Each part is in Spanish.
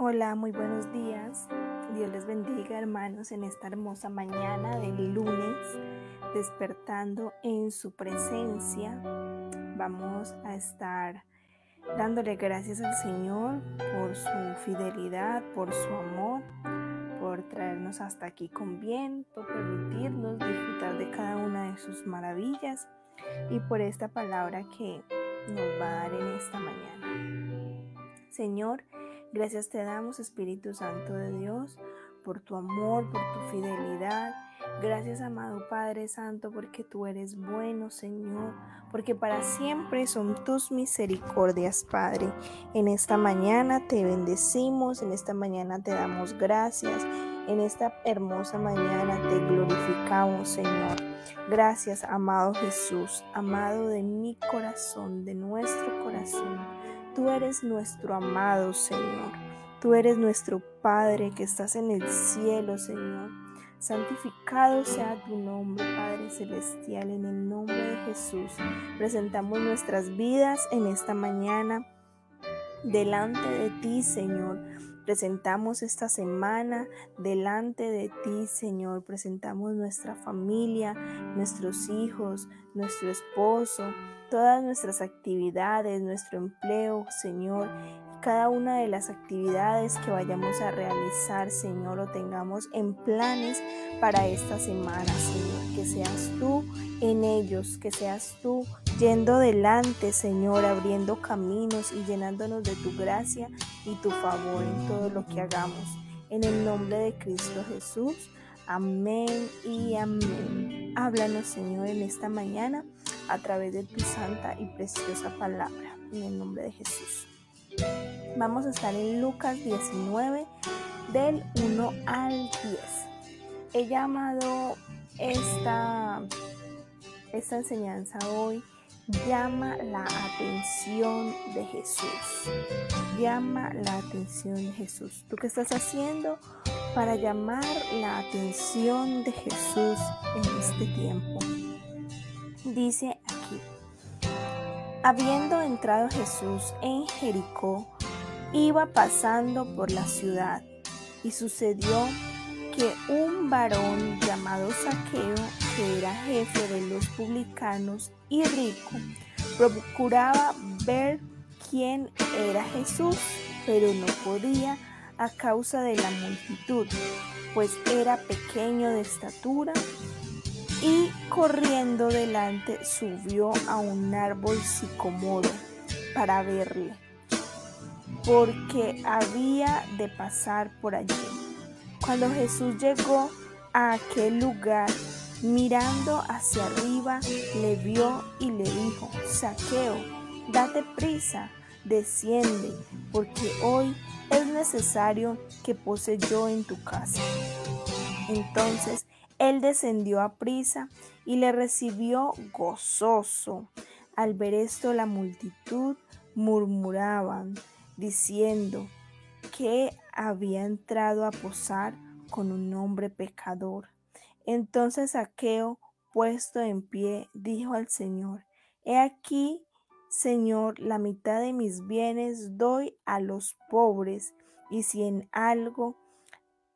Hola, muy buenos días. Dios les bendiga hermanos en esta hermosa mañana del lunes, despertando en su presencia. Vamos a estar dándole gracias al Señor por su fidelidad, por su amor, por traernos hasta aquí con bien, por permitirnos disfrutar de cada una de sus maravillas y por esta palabra que nos va a dar en esta mañana. Señor, Gracias te damos, Espíritu Santo de Dios, por tu amor, por tu fidelidad. Gracias, amado Padre Santo, porque tú eres bueno, Señor, porque para siempre son tus misericordias, Padre. En esta mañana te bendecimos, en esta mañana te damos gracias, en esta hermosa mañana te glorificamos, Señor. Gracias, amado Jesús, amado de mi corazón, de nuestro corazón. Tú eres nuestro amado Señor. Tú eres nuestro Padre que estás en el cielo, Señor. Santificado sea tu nombre, Padre Celestial, en el nombre de Jesús. Presentamos nuestras vidas en esta mañana delante de ti, Señor. Presentamos esta semana delante de ti, Señor. Presentamos nuestra familia, nuestros hijos, nuestro esposo, todas nuestras actividades, nuestro empleo, Señor, cada una de las actividades que vayamos a realizar, Señor, o tengamos en planes para esta semana, Señor. Que seas tú en ellos, que seas tú yendo delante, Señor, abriendo caminos y llenándonos de tu gracia y tu favor en todo lo que hagamos. En el nombre de Cristo Jesús. Amén y amén. Háblanos, Señor, en esta mañana a través de tu santa y preciosa palabra. En el nombre de Jesús. Vamos a estar en Lucas 19 del 1 al 10. He llamado esta, esta enseñanza hoy llama la atención de Jesús. Llama la atención de Jesús. ¿Tú qué estás haciendo para llamar la atención de Jesús en este tiempo? Dice aquí, habiendo entrado Jesús en Jericó, iba pasando por la ciudad y sucedió que un varón llamado Saqueo, que era jefe de los publicanos y rico, procuraba ver quién era Jesús, pero no podía a causa de la multitud, pues era pequeño de estatura y corriendo delante subió a un árbol sicomoro para verle, porque había de pasar por allí. Cuando Jesús llegó a aquel lugar, mirando hacia arriba, le vio y le dijo, Saqueo, date prisa, desciende, porque hoy es necesario que pose yo en tu casa. Entonces él descendió a prisa y le recibió gozoso. Al ver esto la multitud murmuraban, diciendo, que había entrado a posar con un hombre pecador. Entonces Saqueo, puesto en pie, dijo al Señor, He aquí, Señor, la mitad de mis bienes doy a los pobres, y si en algo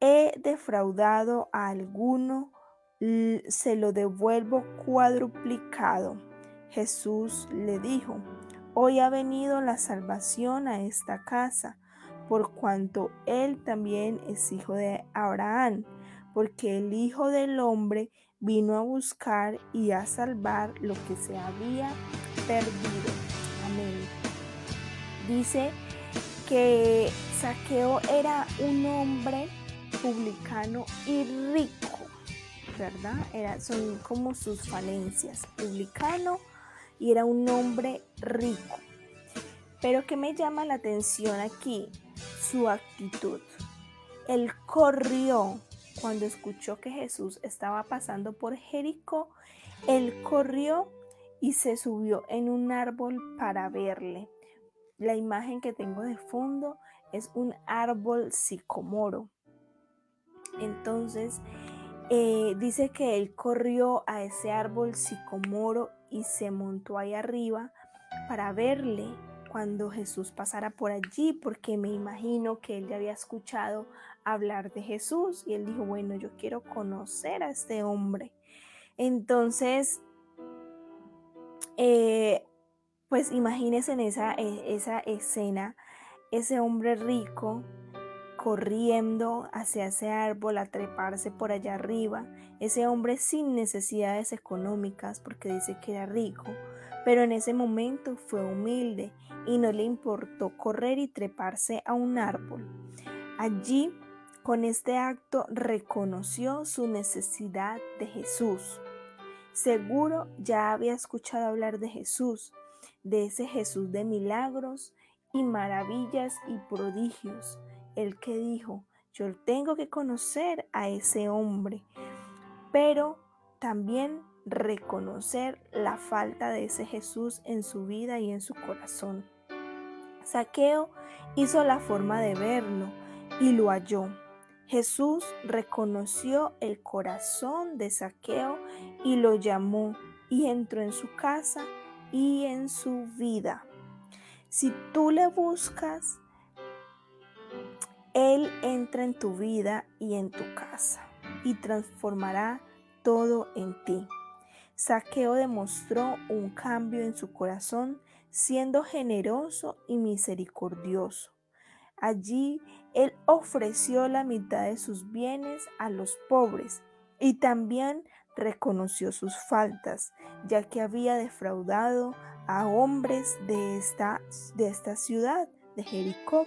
he defraudado a alguno, se lo devuelvo cuadruplicado. Jesús le dijo, Hoy ha venido la salvación a esta casa por cuanto él también es hijo de Abraham, porque el Hijo del Hombre vino a buscar y a salvar lo que se había perdido. Amén. Dice que Saqueo era un hombre publicano y rico, ¿verdad? Era, son como sus falencias, publicano y era un hombre rico. Pero ¿qué me llama la atención aquí? su actitud. Él corrió cuando escuchó que Jesús estaba pasando por Jericó. Él corrió y se subió en un árbol para verle. La imagen que tengo de fondo es un árbol sicomoro. Entonces, eh, dice que él corrió a ese árbol sicomoro y se montó ahí arriba para verle cuando Jesús pasara por allí, porque me imagino que él ya había escuchado hablar de Jesús y él dijo, bueno, yo quiero conocer a este hombre. Entonces, eh, pues imagínense en esa, e, esa escena, ese hombre rico corriendo hacia ese árbol a treparse por allá arriba, ese hombre sin necesidades económicas porque dice que era rico, pero en ese momento fue humilde y no le importó correr y treparse a un árbol. Allí, con este acto, reconoció su necesidad de Jesús. Seguro ya había escuchado hablar de Jesús, de ese Jesús de milagros y maravillas y prodigios, el que dijo, yo tengo que conocer a ese hombre, pero también reconocer la falta de ese Jesús en su vida y en su corazón. Saqueo hizo la forma de verlo y lo halló. Jesús reconoció el corazón de Saqueo y lo llamó y entró en su casa y en su vida. Si tú le buscas, Él entra en tu vida y en tu casa y transformará todo en ti. Saqueo demostró un cambio en su corazón siendo generoso y misericordioso. Allí él ofreció la mitad de sus bienes a los pobres y también reconoció sus faltas, ya que había defraudado a hombres de esta, de esta ciudad, de Jericó.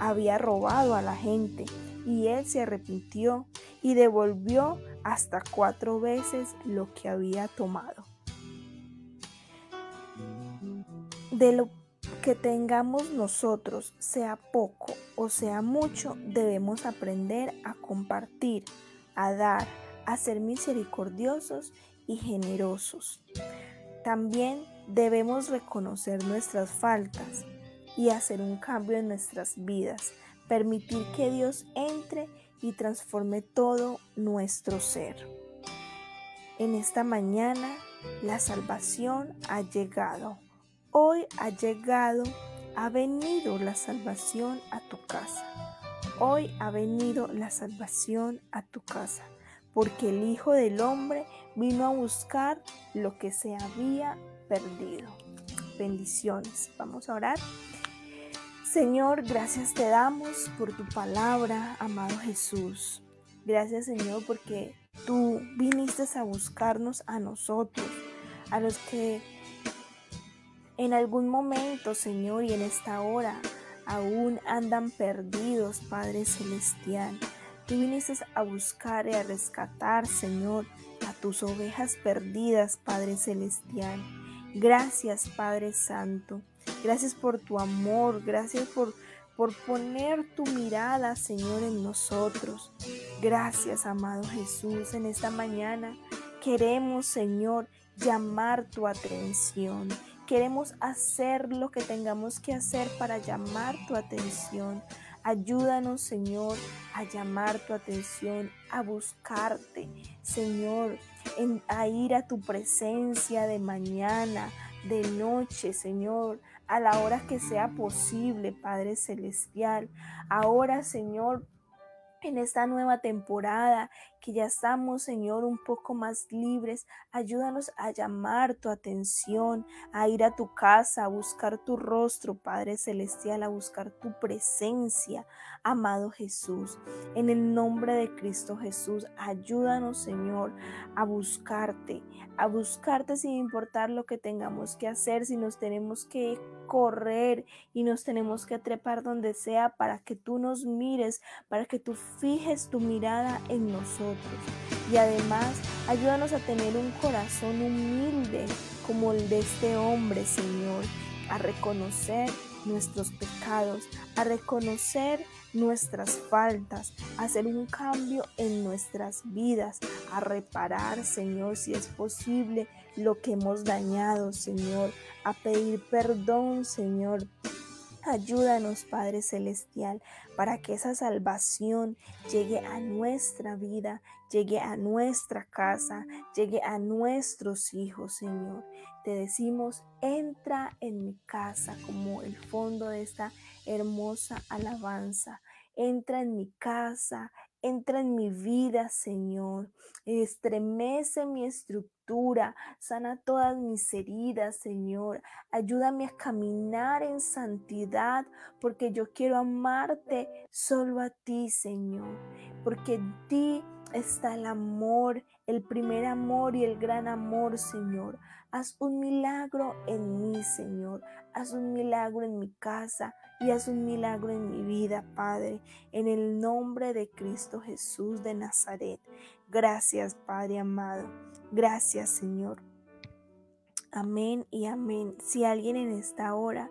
Había robado a la gente y él se arrepintió y devolvió hasta cuatro veces lo que había tomado. De lo que tengamos nosotros, sea poco o sea mucho, debemos aprender a compartir, a dar, a ser misericordiosos y generosos. También debemos reconocer nuestras faltas y hacer un cambio en nuestras vidas, permitir que Dios entre y transforme todo nuestro ser. En esta mañana la salvación ha llegado. Hoy ha llegado, ha venido la salvación a tu casa. Hoy ha venido la salvación a tu casa porque el Hijo del Hombre vino a buscar lo que se había perdido. Bendiciones. Vamos a orar. Señor, gracias te damos por tu palabra, amado Jesús. Gracias, Señor, porque tú viniste a buscarnos a nosotros, a los que en algún momento, Señor, y en esta hora aún andan perdidos, Padre Celestial. Tú viniste a buscar y a rescatar, Señor, a tus ovejas perdidas, Padre Celestial. Gracias, Padre Santo. Gracias por tu amor. Gracias por, por poner tu mirada, Señor, en nosotros. Gracias, amado Jesús. En esta mañana queremos, Señor, llamar tu atención. Queremos hacer lo que tengamos que hacer para llamar tu atención. Ayúdanos, Señor, a llamar tu atención, a buscarte, Señor, a ir a tu presencia de mañana, de noche, Señor, a la hora que sea posible, Padre Celestial. Ahora, Señor, en esta nueva temporada que ya estamos, Señor, un poco más libres. Ayúdanos a llamar tu atención, a ir a tu casa, a buscar tu rostro, Padre Celestial, a buscar tu presencia, amado Jesús. En el nombre de Cristo Jesús, ayúdanos, Señor, a buscarte, a buscarte sin importar lo que tengamos que hacer, si nos tenemos que correr y nos tenemos que trepar donde sea para que tú nos mires, para que tú fijes tu mirada en nosotros. Y además, ayúdanos a tener un corazón humilde como el de este hombre, Señor, a reconocer nuestros pecados, a reconocer nuestras faltas, a hacer un cambio en nuestras vidas, a reparar, Señor, si es posible, lo que hemos dañado, Señor, a pedir perdón, Señor, Ayúdanos, Padre Celestial, para que esa salvación llegue a nuestra vida, llegue a nuestra casa, llegue a nuestros hijos, Señor. Te decimos, entra en mi casa como el fondo de esta hermosa alabanza. Entra en mi casa, entra en mi vida, Señor. Estremece mi estructura, sana todas mis heridas, Señor. Ayúdame a caminar en santidad, porque yo quiero amarte solo a ti, Señor. Porque en ti está el amor, el primer amor y el gran amor, Señor. Haz un milagro en mí, Señor. Haz un milagro en mi casa y haz un milagro en mi vida, Padre, en el nombre de Cristo Jesús de Nazaret. Gracias, Padre amado. Gracias, Señor. Amén y amén. Si alguien en esta hora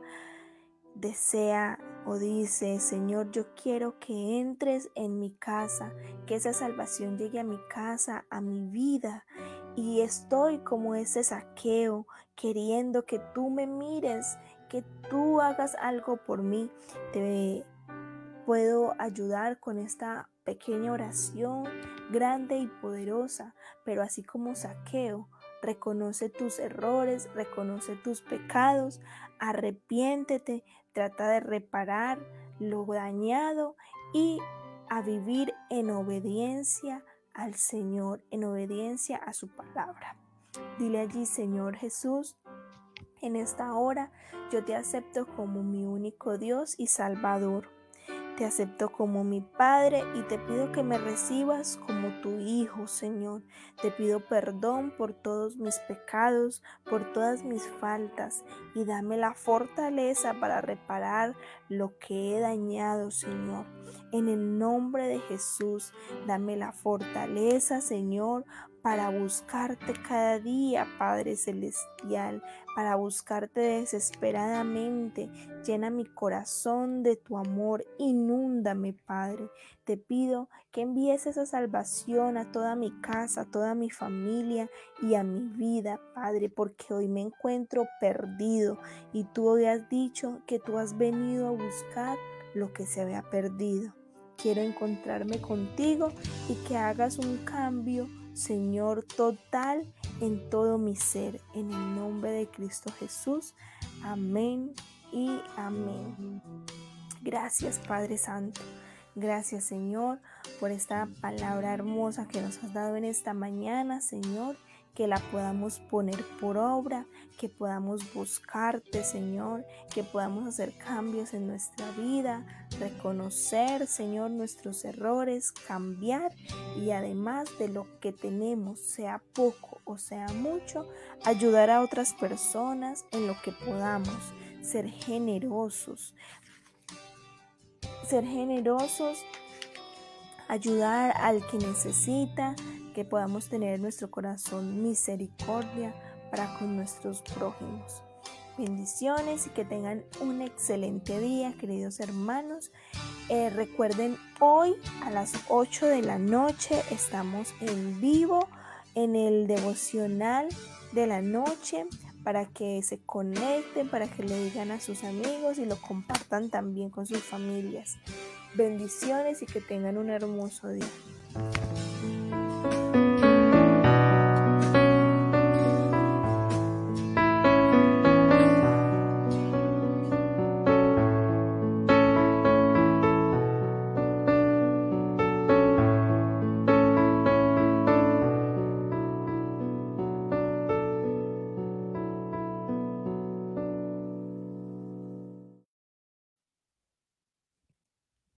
desea o dice, Señor, yo quiero que entres en mi casa, que esa salvación llegue a mi casa, a mi vida. Y estoy como ese saqueo, queriendo que tú me mires que tú hagas algo por mí. Te puedo ayudar con esta pequeña oración grande y poderosa, pero así como saqueo, reconoce tus errores, reconoce tus pecados, arrepiéntete, trata de reparar lo dañado y a vivir en obediencia al Señor, en obediencia a su palabra. Dile allí, Señor Jesús, en esta hora yo te acepto como mi único Dios y Salvador. Te acepto como mi Padre y te pido que me recibas como tu Hijo, Señor. Te pido perdón por todos mis pecados, por todas mis faltas y dame la fortaleza para reparar lo que he dañado, Señor. En el nombre de Jesús, dame la fortaleza, Señor, para buscarte cada día, Padre Celestial, para buscarte desesperadamente. Llena mi corazón de tu amor, inúndame, Padre. Te pido que envíes esa salvación a toda mi casa, a toda mi familia y a mi vida, Padre, porque hoy me encuentro perdido y tú hoy has dicho que tú has venido a buscar lo que se había perdido. Quiero encontrarme contigo y que hagas un cambio Señor total en todo mi ser. En el nombre de Cristo Jesús. Amén y amén. Gracias Padre Santo. Gracias Señor por esta palabra hermosa que nos has dado en esta mañana, Señor que la podamos poner por obra, que podamos buscarte, Señor, que podamos hacer cambios en nuestra vida, reconocer, Señor, nuestros errores, cambiar y además de lo que tenemos, sea poco o sea mucho, ayudar a otras personas en lo que podamos, ser generosos, ser generosos, ayudar al que necesita, que podamos tener en nuestro corazón misericordia para con nuestros prójimos. Bendiciones y que tengan un excelente día, queridos hermanos. Eh, recuerden, hoy a las 8 de la noche estamos en vivo en el devocional de la noche para que se conecten, para que le digan a sus amigos y lo compartan también con sus familias. Bendiciones y que tengan un hermoso día.